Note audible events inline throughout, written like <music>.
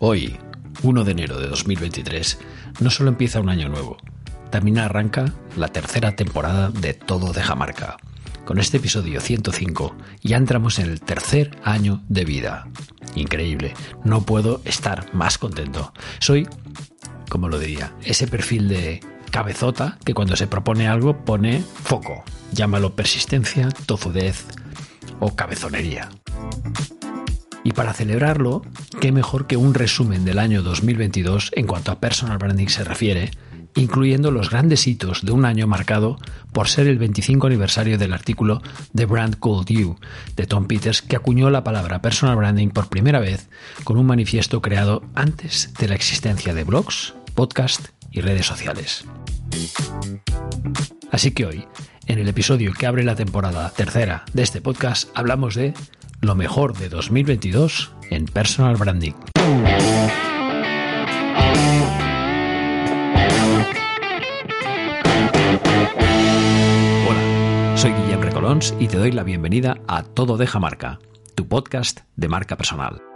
Hoy, 1 de enero de 2023, no solo empieza un año nuevo, también arranca la tercera temporada de Todo de Jamarca. Con este episodio 105 ya entramos en el tercer año de vida. Increíble, no puedo estar más contento. Soy, como lo diría, ese perfil de cabezota que cuando se propone algo pone foco. Llámalo persistencia, tozudez o cabezonería. Y para celebrarlo, qué mejor que un resumen del año 2022 en cuanto a personal branding se refiere, incluyendo los grandes hitos de un año marcado por ser el 25 aniversario del artículo The Brand Called You de Tom Peters, que acuñó la palabra personal branding por primera vez con un manifiesto creado antes de la existencia de blogs, podcasts y redes sociales. Así que hoy, en el episodio que abre la temporada tercera de este podcast, hablamos de lo mejor de 2022 en personal branding. Hola, soy Guillem Recolons y te doy la bienvenida a Todo Deja Marca, tu podcast de marca personal.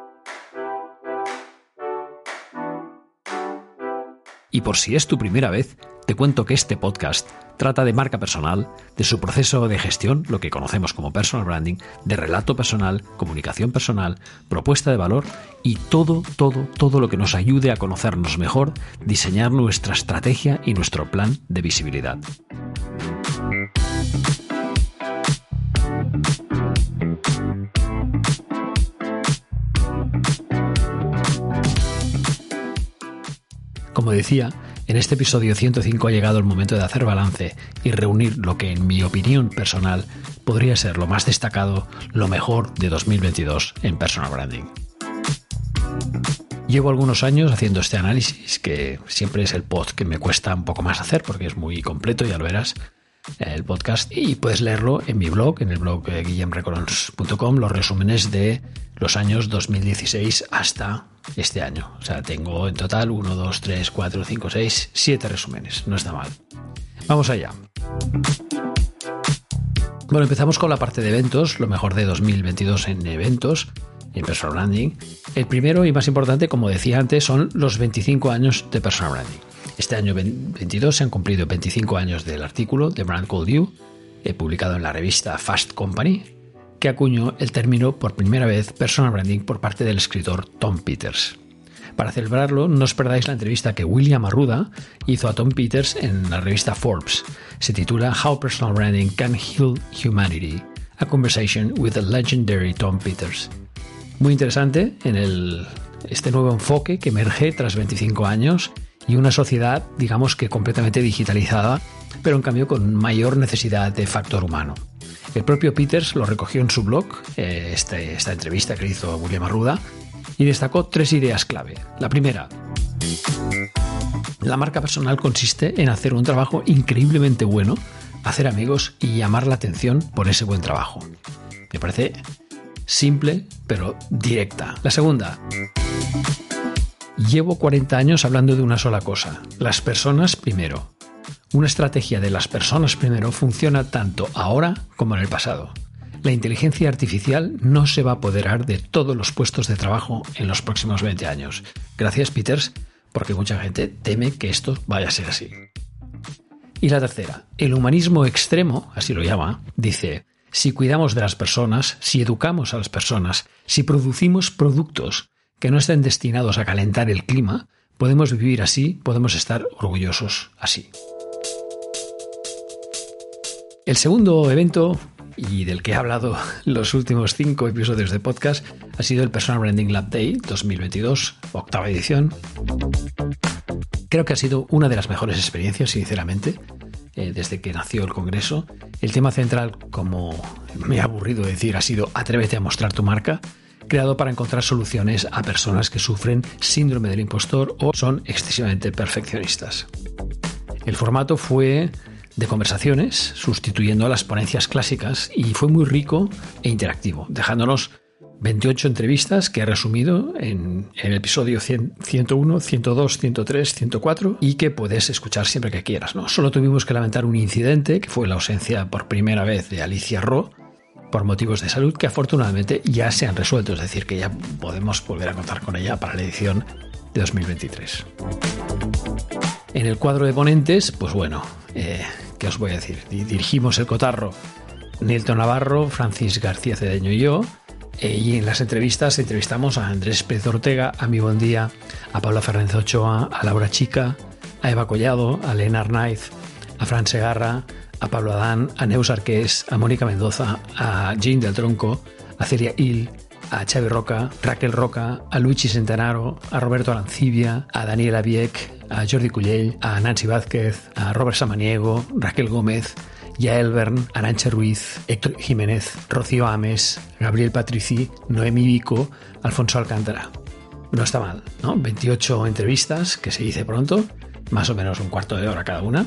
Y por si es tu primera vez, te cuento que este podcast trata de marca personal, de su proceso de gestión, lo que conocemos como personal branding, de relato personal, comunicación personal, propuesta de valor y todo, todo, todo lo que nos ayude a conocernos mejor, diseñar nuestra estrategia y nuestro plan de visibilidad. Como decía, en este episodio 105 ha llegado el momento de hacer balance y reunir lo que, en mi opinión personal, podría ser lo más destacado, lo mejor de 2022 en personal branding. Llevo algunos años haciendo este análisis, que siempre es el pod que me cuesta un poco más hacer porque es muy completo, ya lo verás, el podcast. Y puedes leerlo en mi blog, en el blog eh, guillemrecolons.com, los resúmenes de los años 2016 hasta este año. O sea, tengo en total 1, 2, 3, 4, 5, 6, 7 resúmenes. No está mal. Vamos allá. Bueno, empezamos con la parte de eventos, lo mejor de 2022 en eventos, en personal branding. El primero y más importante, como decía antes, son los 25 años de personal branding. Este año 22 se han cumplido 25 años del artículo de Brand Called You, publicado en la revista Fast Company, que acuñó el término por primera vez personal branding por parte del escritor Tom Peters. Para celebrarlo, no os perdáis la entrevista que William Arruda hizo a Tom Peters en la revista Forbes. Se titula How Personal Branding Can Heal Humanity, a conversation with the legendary Tom Peters. Muy interesante en el, este nuevo enfoque que emerge tras 25 años y una sociedad, digamos que completamente digitalizada, pero en cambio con mayor necesidad de factor humano. El propio Peters lo recogió en su blog, eh, este, esta entrevista que hizo William Arruda, y destacó tres ideas clave. La primera, la marca personal consiste en hacer un trabajo increíblemente bueno, hacer amigos y llamar la atención por ese buen trabajo. Me parece simple, pero directa. La segunda, llevo 40 años hablando de una sola cosa, las personas primero. Una estrategia de las personas primero funciona tanto ahora como en el pasado. La inteligencia artificial no se va a apoderar de todos los puestos de trabajo en los próximos 20 años. Gracias, Peters, porque mucha gente teme que esto vaya a ser así. Y la tercera, el humanismo extremo, así lo llama, dice, si cuidamos de las personas, si educamos a las personas, si producimos productos que no estén destinados a calentar el clima, podemos vivir así, podemos estar orgullosos así. El segundo evento y del que he hablado <laughs> los últimos cinco episodios de podcast ha sido el Personal Branding Lab Day 2022, octava edición. Creo que ha sido una de las mejores experiencias, sinceramente, eh, desde que nació el Congreso. El tema central, como me ha aburrido decir, ha sido Atrévete a mostrar tu marca, creado para encontrar soluciones a personas que sufren síndrome del impostor o son excesivamente perfeccionistas. El formato fue de conversaciones, sustituyendo a las ponencias clásicas, y fue muy rico e interactivo, dejándonos 28 entrevistas que he resumido en, el episodio 101, 102, 103, 104 y que puedes escuchar siempre que quieras. ¿no? Solo tuvimos que lamentar un incidente, que fue la ausencia por primera vez de Alicia Ro, por motivos de salud que afortunadamente ya se han resuelto, es decir, que ya podemos volver a contar con ella para la edición de 2023. En el cuadro de ponentes, pues bueno, eh, ¿qué os voy a decir? Dirigimos el cotarro Nilton Navarro, Francis García Cedeño y yo. Eh, y en las entrevistas entrevistamos a Andrés Pérez Ortega, a Mi Buen Día, a Paula Fernández Ochoa, a Laura Chica, a Eva Collado, a Lena Arnaiz, a Fran Segarra, a Pablo Adán, a Neus Arqués, a Mónica Mendoza, a Jean del Tronco, a Celia Hill, a Xavi Roca, Raquel Roca, a Luigi Centenaro, a Roberto Arancibia, a Daniela Vieck, a Jordi Cullell, a Nancy Vázquez, a Robert Samaniego, Raquel Gómez, Yael Bern, Arancha Ruiz, Héctor Jiménez, Rocío Ames, Gabriel Patrici, Noemi Vico, Alfonso Alcántara. No está mal, ¿no? 28 entrevistas, que se dice pronto, más o menos un cuarto de hora cada una.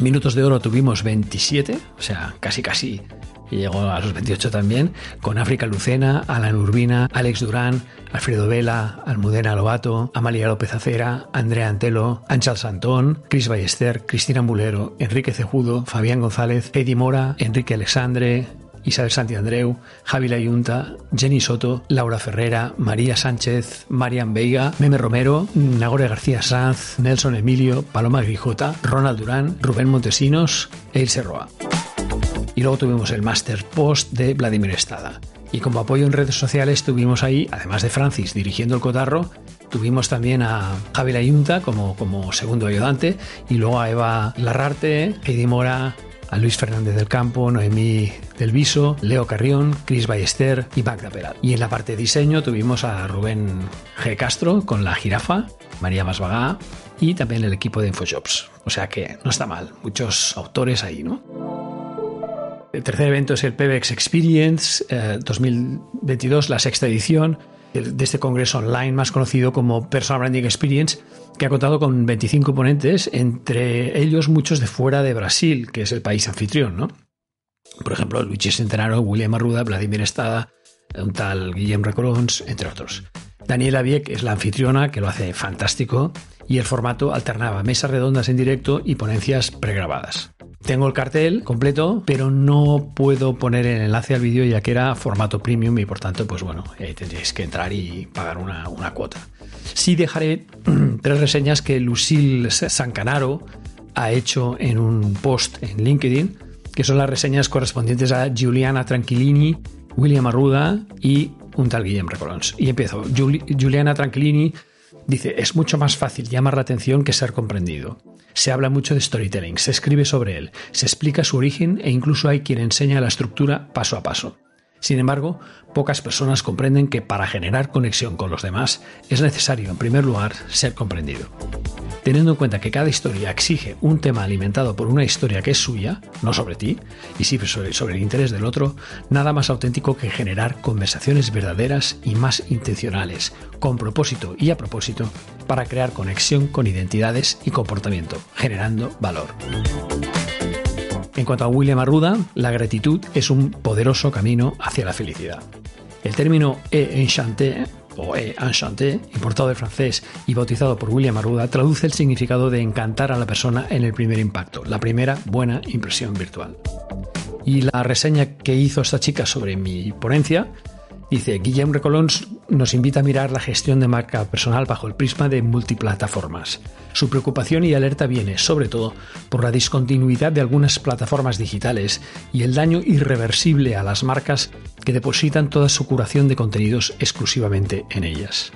Minutos de oro tuvimos 27, o sea, casi casi y llegó a los 28 también, con África Lucena, Alan Urbina, Alex Durán, Alfredo Vela, Almudena Lobato, Amalia López Acera, Andrea Antelo, Anchal Santón, Cris Ballester, Cristina Mulero, Enrique Cejudo, Fabián González, Eddie Mora, Enrique Alexandre, Isabel Santi Andreu, Javi Layunta, Jenny Soto, Laura Ferrera, María Sánchez, Marian Veiga, Meme Romero, Nagore García Sanz, Nelson Emilio, Paloma Grijota, Ronald Durán, Rubén Montesinos e Ilse Roa. Y luego tuvimos el Master Post de Vladimir Estada. Y como apoyo en redes sociales tuvimos ahí, además de Francis dirigiendo el cotarro, tuvimos también a Javi Layunta como, como segundo ayudante y luego a Eva Larrarte, Heidi Mora, a Luis Fernández del Campo, Noemí del Viso, Leo Carrión, Chris Ballester y Magda Peral. Y en la parte de diseño tuvimos a Rubén G. Castro con la jirafa, María Masvagá y también el equipo de Infoshops. O sea que no está mal, muchos autores ahí, ¿no? El tercer evento es el PBX Experience 2022, eh, la sexta edición de este congreso online más conocido como Personal Branding Experience, que ha contado con 25 ponentes, entre ellos muchos de fuera de Brasil, que es el país anfitrión, ¿no? Por ejemplo, Luigi Centenaro, William Arruda, Vladimir Estada, un tal Guillem Recorons, entre otros. Daniela Vieck es la anfitriona, que lo hace fantástico, y el formato alternaba mesas redondas en directo y ponencias pregrabadas. Tengo el cartel completo, pero no puedo poner el enlace al vídeo ya que era formato premium y por tanto, pues bueno, eh, tendréis que entrar y pagar una, cuota. Sí dejaré <clears throat> tres reseñas que Lucille Sancanaro ha hecho en un post en LinkedIn, que son las reseñas correspondientes a Giuliana Tranquillini, William Arruda y un tal Guillem Recolons. Y empiezo. Juliana Tranquillini dice, es mucho más fácil llamar la atención que ser comprendido. Se habla mucho de storytelling, se escribe sobre él, se explica su origen e incluso hay quien enseña la estructura paso a paso. Sin embargo, pocas personas comprenden que para generar conexión con los demás es necesario, en primer lugar, ser comprendido. Teniendo en cuenta que cada historia exige un tema alimentado por una historia que es suya, no sobre ti, y sí sobre, sobre el interés del otro, nada más auténtico que generar conversaciones verdaderas y más intencionales, con propósito y a propósito, para crear conexión con identidades y comportamiento, generando valor. En cuanto a William Arruda, la gratitud es un poderoso camino hacia la felicidad. El término e-enchanté o e-enchanté, importado del francés y bautizado por William Arruda, traduce el significado de encantar a la persona en el primer impacto, la primera buena impresión virtual. Y la reseña que hizo esta chica sobre mi ponencia Dice, Guillaume Recolons nos invita a mirar la gestión de marca personal bajo el prisma de multiplataformas. Su preocupación y alerta viene, sobre todo, por la discontinuidad de algunas plataformas digitales y el daño irreversible a las marcas que depositan toda su curación de contenidos exclusivamente en ellas.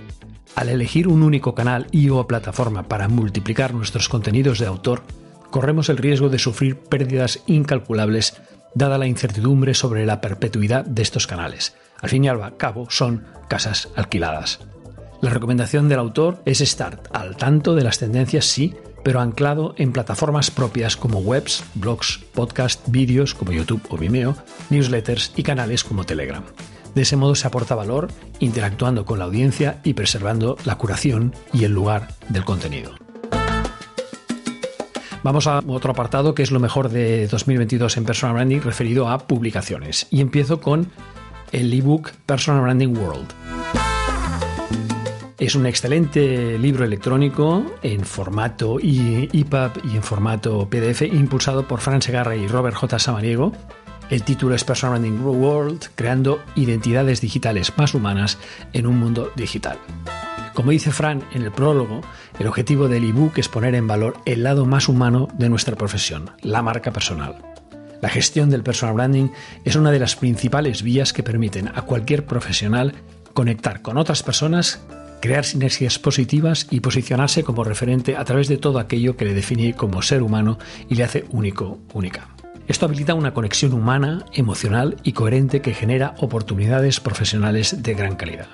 Al elegir un único canal y o plataforma para multiplicar nuestros contenidos de autor, corremos el riesgo de sufrir pérdidas incalculables dada la incertidumbre sobre la perpetuidad de estos canales al fin y al cabo son casas alquiladas. La recomendación del autor es estar al tanto de las tendencias, sí, pero anclado en plataformas propias como webs, blogs, podcasts, vídeos como YouTube o Vimeo, newsletters y canales como Telegram. De ese modo se aporta valor interactuando con la audiencia y preservando la curación y el lugar del contenido. Vamos a otro apartado que es lo mejor de 2022 en Personal Branding referido a publicaciones. Y empiezo con el ebook Personal Branding World. Es un excelente libro electrónico en formato EPUB y en formato PDF impulsado por Fran Segarra y Robert J. Samaniego El título es Personal Branding World, creando identidades digitales más humanas en un mundo digital. Como dice Fran en el prólogo, el objetivo del ebook es poner en valor el lado más humano de nuestra profesión, la marca personal. La gestión del personal branding es una de las principales vías que permiten a cualquier profesional conectar con otras personas, crear sinergias positivas y posicionarse como referente a través de todo aquello que le define como ser humano y le hace único, única. Esto habilita una conexión humana, emocional y coherente que genera oportunidades profesionales de gran calidad.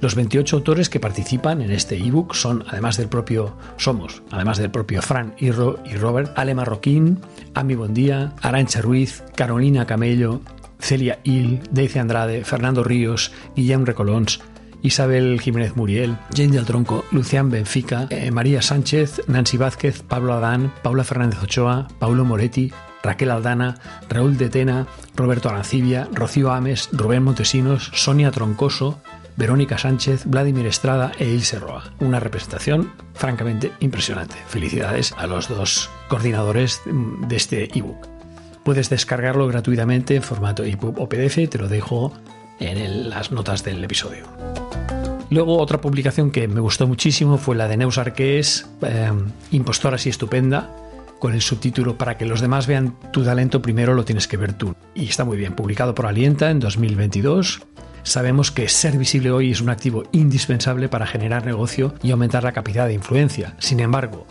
Los 28 autores que participan en este ebook son, además del propio, somos, además del propio Fran y, Robert, Ale Marroquín, Ami Bondía, Arancha Ruiz, Carolina Camello, Celia Hill, Daisy Andrade, Fernando Ríos, Guillem Recolons, Isabel Jiménez Muriel, Jane del Tronco, Lucián Benfica, eh, María Sánchez, Nancy Vázquez, Pablo Adán, Paula Fernández Ochoa, Paulo Moretti, Raquel Aldana, Raúl de Tena, Roberto Arancibia, Rocío Ames, Rubén Montesinos, Sonia Troncoso, Verónica Sánchez, Vladimir Estrada e Ilse Roa. Una representación francamente impresionante. Felicidades a los dos coordinadores de este ebook. Puedes descargarlo gratuitamente en formato ebook o PDF, te lo dejo en las notas del episodio. Luego otra publicación que me gustó muchísimo fue la de Neus Arqués, eh, Impostora así estupenda, con el subtítulo Para que los demás vean tu talento primero lo tienes que ver tú. Y está muy bien, publicado por Alienta en 2022 Sabemos que ser visible hoy es un activo indispensable para generar negocio y aumentar la capacidad de influencia. Sin embargo,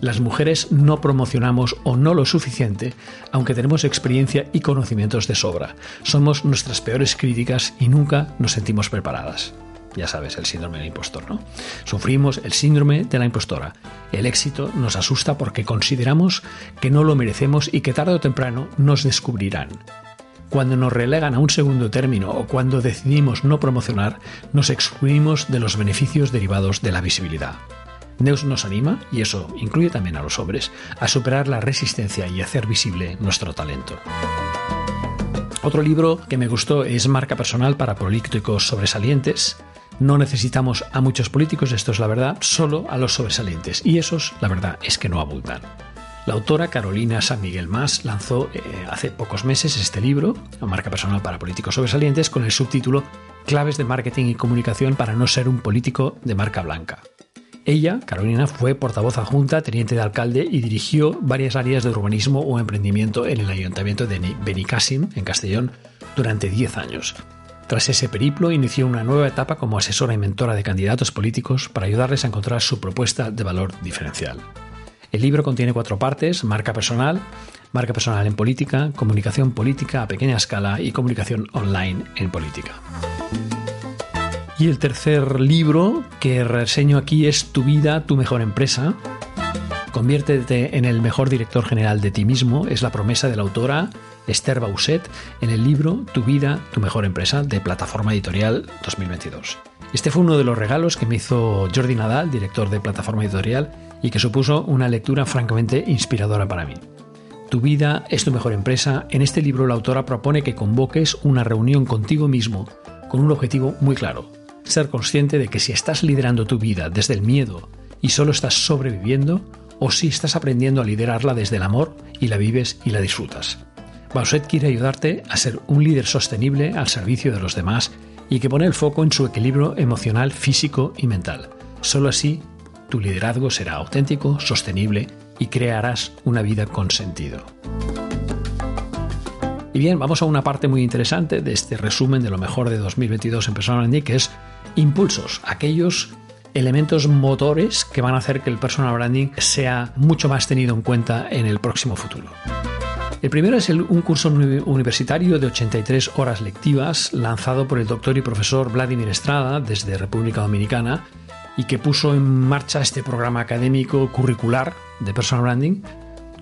las mujeres no promocionamos o no lo suficiente, aunque tenemos experiencia y conocimientos de sobra. Somos nuestras peores críticas y nunca nos sentimos preparadas. Ya sabes, el síndrome del impostor, ¿no? Sufrimos el síndrome de la impostora. El éxito nos asusta porque consideramos que no lo merecemos y que tarde o temprano nos descubrirán. Cuando nos relegan a un segundo término o cuando decidimos no promocionar, nos excluimos de los beneficios derivados de la visibilidad. Neus nos anima, y eso incluye también a los hombres, a superar la resistencia y hacer visible nuestro talento. Otro libro que me gustó es Marca Personal para Políticos Sobresalientes. No necesitamos a muchos políticos, esto es la verdad, solo a los sobresalientes. Y esos, la verdad, es que no abundan. La autora Carolina San Miguel Más lanzó eh, hace pocos meses este libro, marca personal para políticos sobresalientes, con el subtítulo Claves de marketing y comunicación para no ser un político de marca blanca. Ella, Carolina, fue portavoz adjunta, teniente de alcalde y dirigió varias áreas de urbanismo o emprendimiento en el ayuntamiento de Benicassim, en Castellón, durante 10 años. Tras ese periplo, inició una nueva etapa como asesora y mentora de candidatos políticos para ayudarles a encontrar su propuesta de valor diferencial. El libro contiene cuatro partes, marca personal, marca personal en política, comunicación política a pequeña escala y comunicación online en política. Y el tercer libro que reseño aquí es Tu vida, tu mejor empresa. Conviértete en el mejor director general de ti mismo, es la promesa de la autora Esther Bausset en el libro Tu vida, tu mejor empresa de Plataforma Editorial 2022. Este fue uno de los regalos que me hizo Jordi Nadal, director de Plataforma Editorial, y que supuso una lectura francamente inspiradora para mí. Tu vida es tu mejor empresa. En este libro la autora propone que convoques una reunión contigo mismo con un objetivo muy claro. Ser consciente de que si estás liderando tu vida desde el miedo y solo estás sobreviviendo, o si estás aprendiendo a liderarla desde el amor y la vives y la disfrutas. Bauset quiere ayudarte a ser un líder sostenible al servicio de los demás y que pone el foco en su equilibrio emocional, físico y mental. Solo así tu liderazgo será auténtico, sostenible y crearás una vida con sentido. Y bien, vamos a una parte muy interesante de este resumen de lo mejor de 2022 en Personal Branding, que es impulsos, aquellos elementos motores que van a hacer que el personal branding sea mucho más tenido en cuenta en el próximo futuro. El primero es un curso universitario de 83 horas lectivas lanzado por el doctor y profesor Vladimir Estrada desde República Dominicana y que puso en marcha este programa académico curricular de personal branding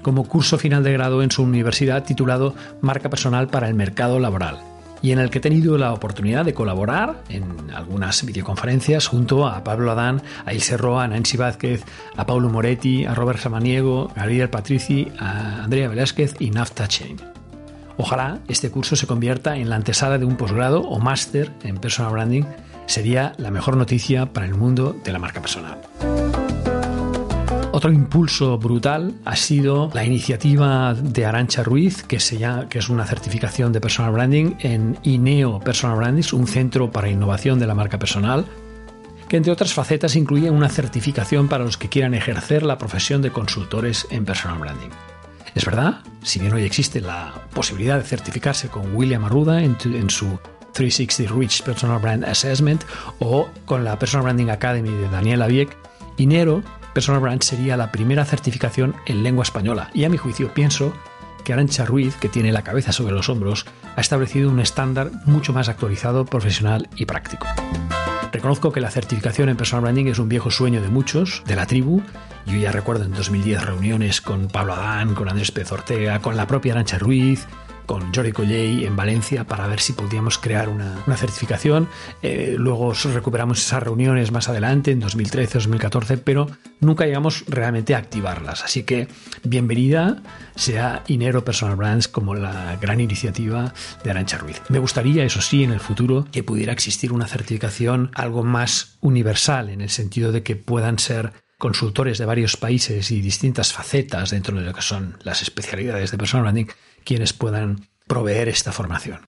como curso final de grado en su universidad titulado Marca Personal para el Mercado Laboral y en el que he tenido la oportunidad de colaborar en algunas videoconferencias junto a Pablo Adán, a Ilse Roa, a Nancy Vázquez, a Paulo Moretti, a Robert Samaniego, a Gabriel Patrici, a Andrea Velázquez y Nafta Chain. Ojalá este curso se convierta en la antesala de un posgrado o máster en personal branding sería la mejor noticia para el mundo de la marca personal. Otro impulso brutal ha sido la iniciativa de Arancha Ruiz, que, es una certificación de personal branding en INEO Personal Branding, un centro para innovación de la marca personal, que entre otras facetas incluye una certificación para los que quieran ejercer la profesión de consultores en personal branding. Es verdad, si bien hoy existe la posibilidad de certificarse con William Arruda en, su 360 Rich Personal Brand Assessment o con la Personal Branding Academy de Daniel Avieck, INERO Personal Brand sería la primera certificación en lengua española y a mi juicio pienso que Arancha Ruiz, que tiene la cabeza sobre los hombros, ha establecido un estándar mucho más actualizado, profesional y práctico. Reconozco que la certificación en personal branding es un viejo sueño de muchos, de la tribu. Yo ya recuerdo en 2010 reuniones con Pablo Adán, con Andrés Pez Ortega, con la propia Arancha Ruiz, con Jordi Colley en Valencia para ver si podíamos crear una, certificación. Eh, luego recuperamos esas reuniones más adelante, en 2013, 2014, pero nunca llegamos realmente a activarlas. Así que bienvenida sea Inero Personal Brands como la gran iniciativa de Arancha Ruiz. Me gustaría, eso sí, en el futuro que pudiera existir una certificación algo más universal, en el sentido de que puedan ser consultores de varios países y distintas facetas dentro de lo que son las especialidades de personal branding quienes puedan proveer esta formación.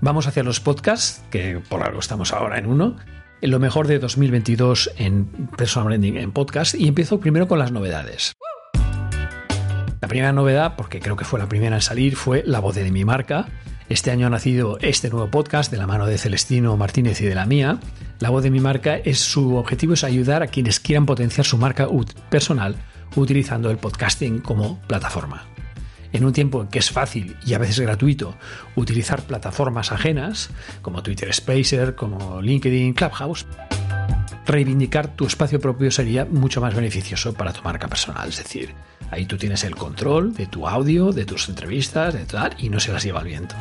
Vamos hacia los podcasts, que por algo estamos ahora en uno. En lo mejor de 2022 en Personal Branding en podcast. Y empiezo primero con las novedades. La primera novedad, porque creo que fue la primera en salir, fue La voz de mi marca. Este año ha nacido este nuevo podcast de la mano de Celestino Martínez y de la mía. La voz de mi marca es su objetivo es ayudar a quienes quieran potenciar su marca personal utilizando el podcasting como plataforma. En un tiempo en que es fácil y a veces gratuito utilizar plataformas ajenas, como Twitter Spacer, como LinkedIn, Clubhouse, reivindicar tu espacio propio sería mucho más beneficioso para tu marca personal. Es decir, ahí tú tienes el control de tu audio, de tus entrevistas, de tal, y no se las lleva el viento.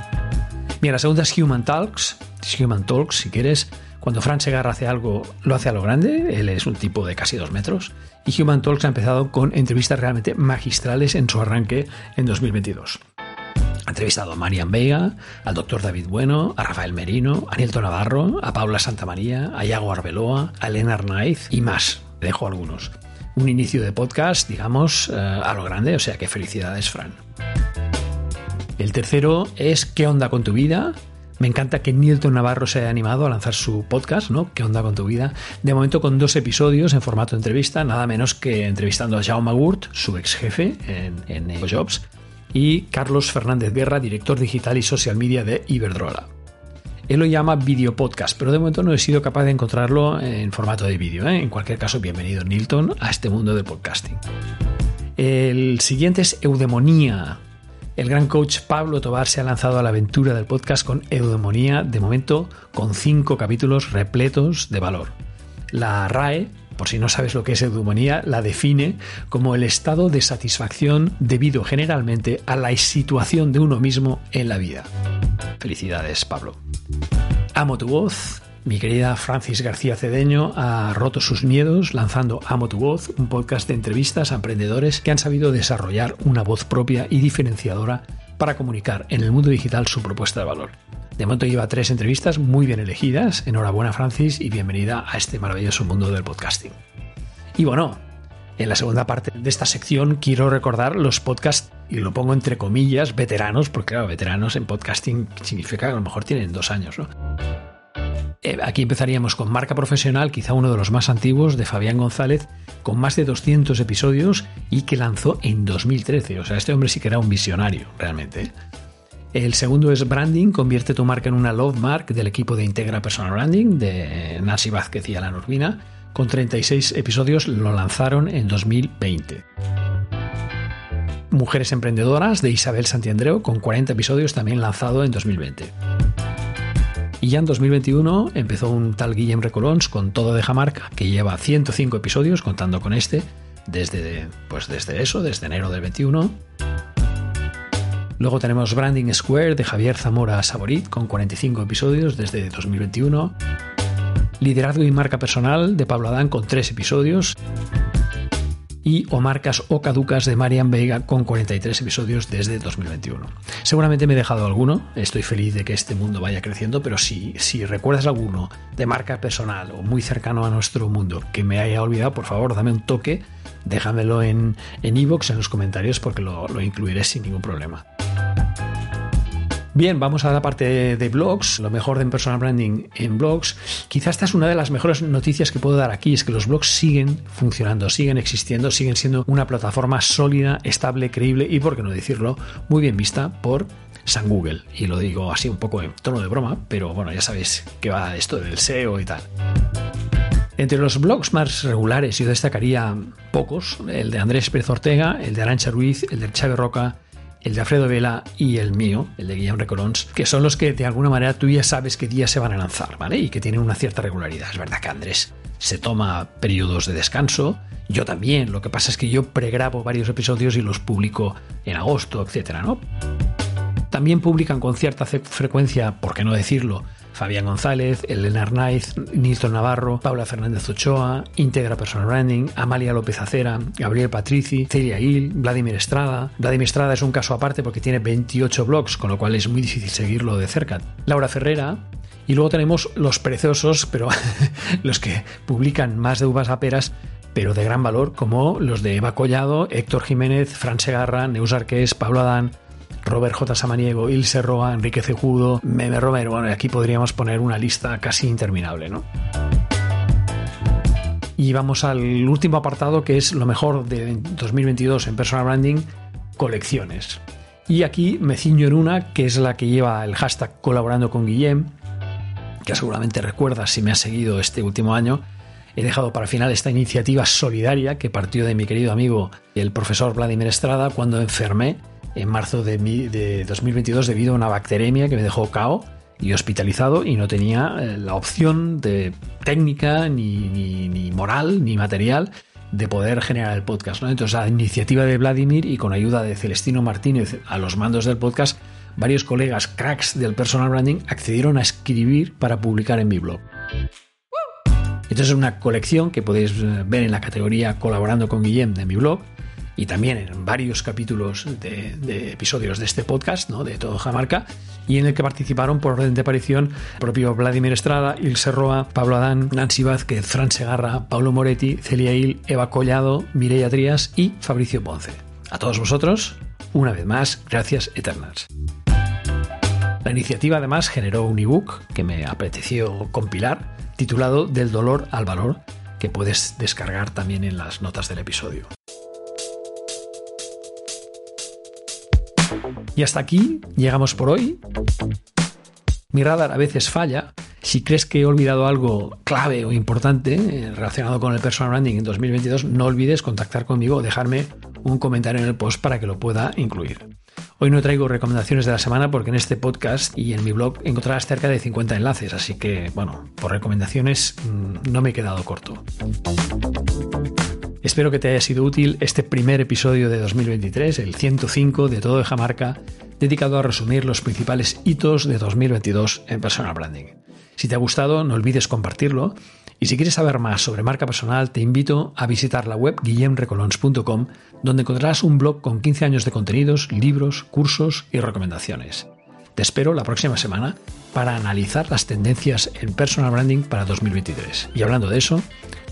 Mira, la segunda es Human Talks. Human Talks, si quieres, cuando Fran Segarra hace algo, lo hace a lo grande. Él es un tipo de casi dos metros. Y Human Talks ha empezado con entrevistas realmente magistrales en su arranque en 2022. Ha entrevistado a Marian Vega, al doctor David Bueno, a Rafael Merino, a Nielto Navarro, a Paula Santamaría, a Iago Arbeloa, a Elena Arnaiz y más. Dejo algunos. Un inicio de podcast, digamos, eh, a lo grande, o sea que felicidades, Fran. El tercero es ¿Qué onda con tu vida? Me encanta que Nilton Navarro se haya animado a lanzar su podcast, ¿no? ¿Qué onda con tu vida? De momento con dos episodios en formato entrevista, nada menos que entrevistando a Jaume Magurt, su ex jefe en, en Jobs, y Carlos Fernández Guerra, director digital y social media de Iberdrola. Él lo llama video podcast, pero de momento no he sido capaz de encontrarlo en formato de vídeo. ¿eh? En cualquier caso, bienvenido Nilton a este mundo del podcasting. El siguiente es Eudemonía, el gran coach Pablo Tobar se ha lanzado a la aventura del podcast con Eudemonía, de momento con cinco capítulos repletos de valor. La RAE, por si no sabes lo que es eudemonía, la define como el estado de satisfacción debido generalmente a la situación de uno mismo en la vida. Felicidades, Pablo. Amo tu voz, mi querida Francis García Cedeño ha roto sus miedos lanzando Amo tu voz, un podcast de entrevistas a emprendedores que han sabido desarrollar una voz propia y diferenciadora para comunicar en el mundo digital su propuesta de valor. De momento lleva tres entrevistas muy bien elegidas. Enhorabuena Francis y bienvenida a este maravilloso mundo del podcasting. Y bueno, en la segunda parte de esta sección quiero recordar los podcasts, y lo pongo entre comillas, veteranos, porque claro, veteranos en podcasting significa que a lo mejor tienen dos años, ¿no? Eh, aquí empezaríamos con Marca Profesional, quizá uno de los más antiguos, de Fabián González, con más de 200 episodios y que lanzó en 2013. O sea, este hombre sí que era un visionario, realmente. ¿eh? El segundo es Branding, convierte tu marca en una Love Mark del equipo de Integra Personal Branding de Nancy Vázquez y Alan Urbina. Con 36 episodios lo lanzaron en 2020. Mujeres Emprendedoras de Isabel Santiandreu, con 40 episodios también lanzado en 2020. Y ya en 2021 empezó un tal Guillem Recolons con Todo de Jamarca, que lleva 105 episodios, contando con este, desde, pues desde eso, desde enero del 21. Luego tenemos Branding Square de Javier Zamora Saborit, con 45 episodios desde 2021. Liderazgo y marca personal de Pablo Adán, con 3 episodios. Y O marcas o caducas de Marian Vega con 43 episodios desde 2021. Seguramente me he dejado alguno, estoy feliz de que este mundo vaya creciendo, pero si, si recuerdas alguno de marca personal o muy cercano a nuestro mundo que me haya olvidado, por favor dame un toque, déjamelo en en, en los comentarios porque lo, lo incluiré sin ningún problema. Bien, vamos a la parte de blogs, lo mejor de personal branding en blogs. Quizás esta es una de las mejores noticias que puedo dar aquí, es que los blogs siguen funcionando, siguen existiendo, siguen siendo una plataforma sólida, estable, creíble y, por qué no decirlo, muy bien vista por San Google. Y lo digo así un poco en tono de broma, pero bueno, ya sabéis que va esto del SEO y tal. Entre los blogs más regulares yo destacaría pocos, el de Andrés Pérez Ortega, el de Arancha Ruiz, el de Chávez Roca, el de Alfredo Vela y el mío, el de Guillaume Recorons, que son los que de alguna manera tú ya sabes qué días se van a lanzar, ¿vale? Y que tienen una cierta regularidad. Es verdad que Andrés se toma periodos de descanso, yo también, lo que pasa es que yo pregrabo varios episodios y los publico en agosto, etcétera, ¿no? También publican con cierta frecuencia, por qué no decirlo, Fabián González, Elena Arnaiz, Nilton Navarro, Paula Fernández Ochoa, Integra Personal Branding, Amalia López Acera, Gabriel Patrici, Celia Hill, Vladimir Estrada. Vladimir Estrada es un caso aparte porque tiene 28 blogs, con lo cual es muy difícil seguirlo de cerca. Laura Ferrera, y luego tenemos los preciosos, pero <laughs> los que publican más de uvas a peras, pero de gran valor, como los de Eva Collado, Héctor Jiménez, Fran Segarra, Neus Arqués, Pablo Adán, Robert J. Samaniego, Ilse Roa, Enrique Cejudo, Meme Romero. Bueno, aquí podríamos poner una lista casi interminable, ¿no? Y vamos al último apartado que es lo mejor de 2022 en personal branding, colecciones. Y aquí me ciño en una que es la que lleva el hashtag colaborando con Guillem, que seguramente recuerdas si me has seguido este último año. He dejado para final esta iniciativa solidaria que partió de mi querido amigo el profesor Vladimir Estrada cuando enfermé en marzo de, 2022 debido a una bacteremia que me dejó cao y hospitalizado y no tenía eh, la opción de técnica, ni, moral, ni material de poder generar el podcast. ¿no? Entonces, a iniciativa de Vladimir y con ayuda de Celestino Martínez a los mandos del podcast, varios colegas cracks del personal branding accedieron a escribir para publicar en mi blog. Entonces es una colección que podéis eh, ver en la categoría Colaborando con Guillem de mi blog y también en varios capítulos de, episodios de este podcast, ¿no? de todo Jamarca, y en el que participaron por orden de aparición propio Vladimir Estrada, Ilse Roa, Pablo Adán, Nancy Vázquez, Fran Segarra, Pablo Moretti, Celia Il, Eva Collado, Mireia Trías y Fabricio Ponce. A todos vosotros, una vez más, gracias eternas. La iniciativa además generó un ebook que me apeteció compilar, titulado Del dolor al valor, que puedes descargar también en las notas del episodio. Y hasta aquí llegamos por hoy. Mi radar a veces falla. Si crees que he olvidado algo clave o importante eh, relacionado con el personal branding en 2022, no olvides contactar conmigo o dejarme un comentario en el post para que lo pueda incluir. Hoy no traigo recomendaciones de la semana porque en este podcast y en mi blog encontrarás cerca de 50 enlaces, así que, bueno, por recomendaciones mm, no me he quedado corto. Espero que te haya sido útil este primer episodio de 2023, el 105 de Todo de Jamarca, dedicado a resumir los principales hitos de 2022 en personal branding. Si te ha gustado, no olvides compartirlo. Y si quieres saber más sobre marca personal, te invito a visitar la web guillemrecolons.com, donde encontrarás un blog con 15 años de contenidos, libros, cursos y recomendaciones. Te espero la próxima semana para analizar las tendencias en personal branding para 2023. Y hablando de eso,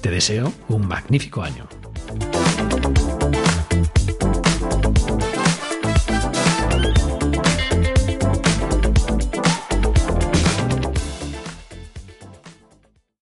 te deseo un magnífico año. Thank you.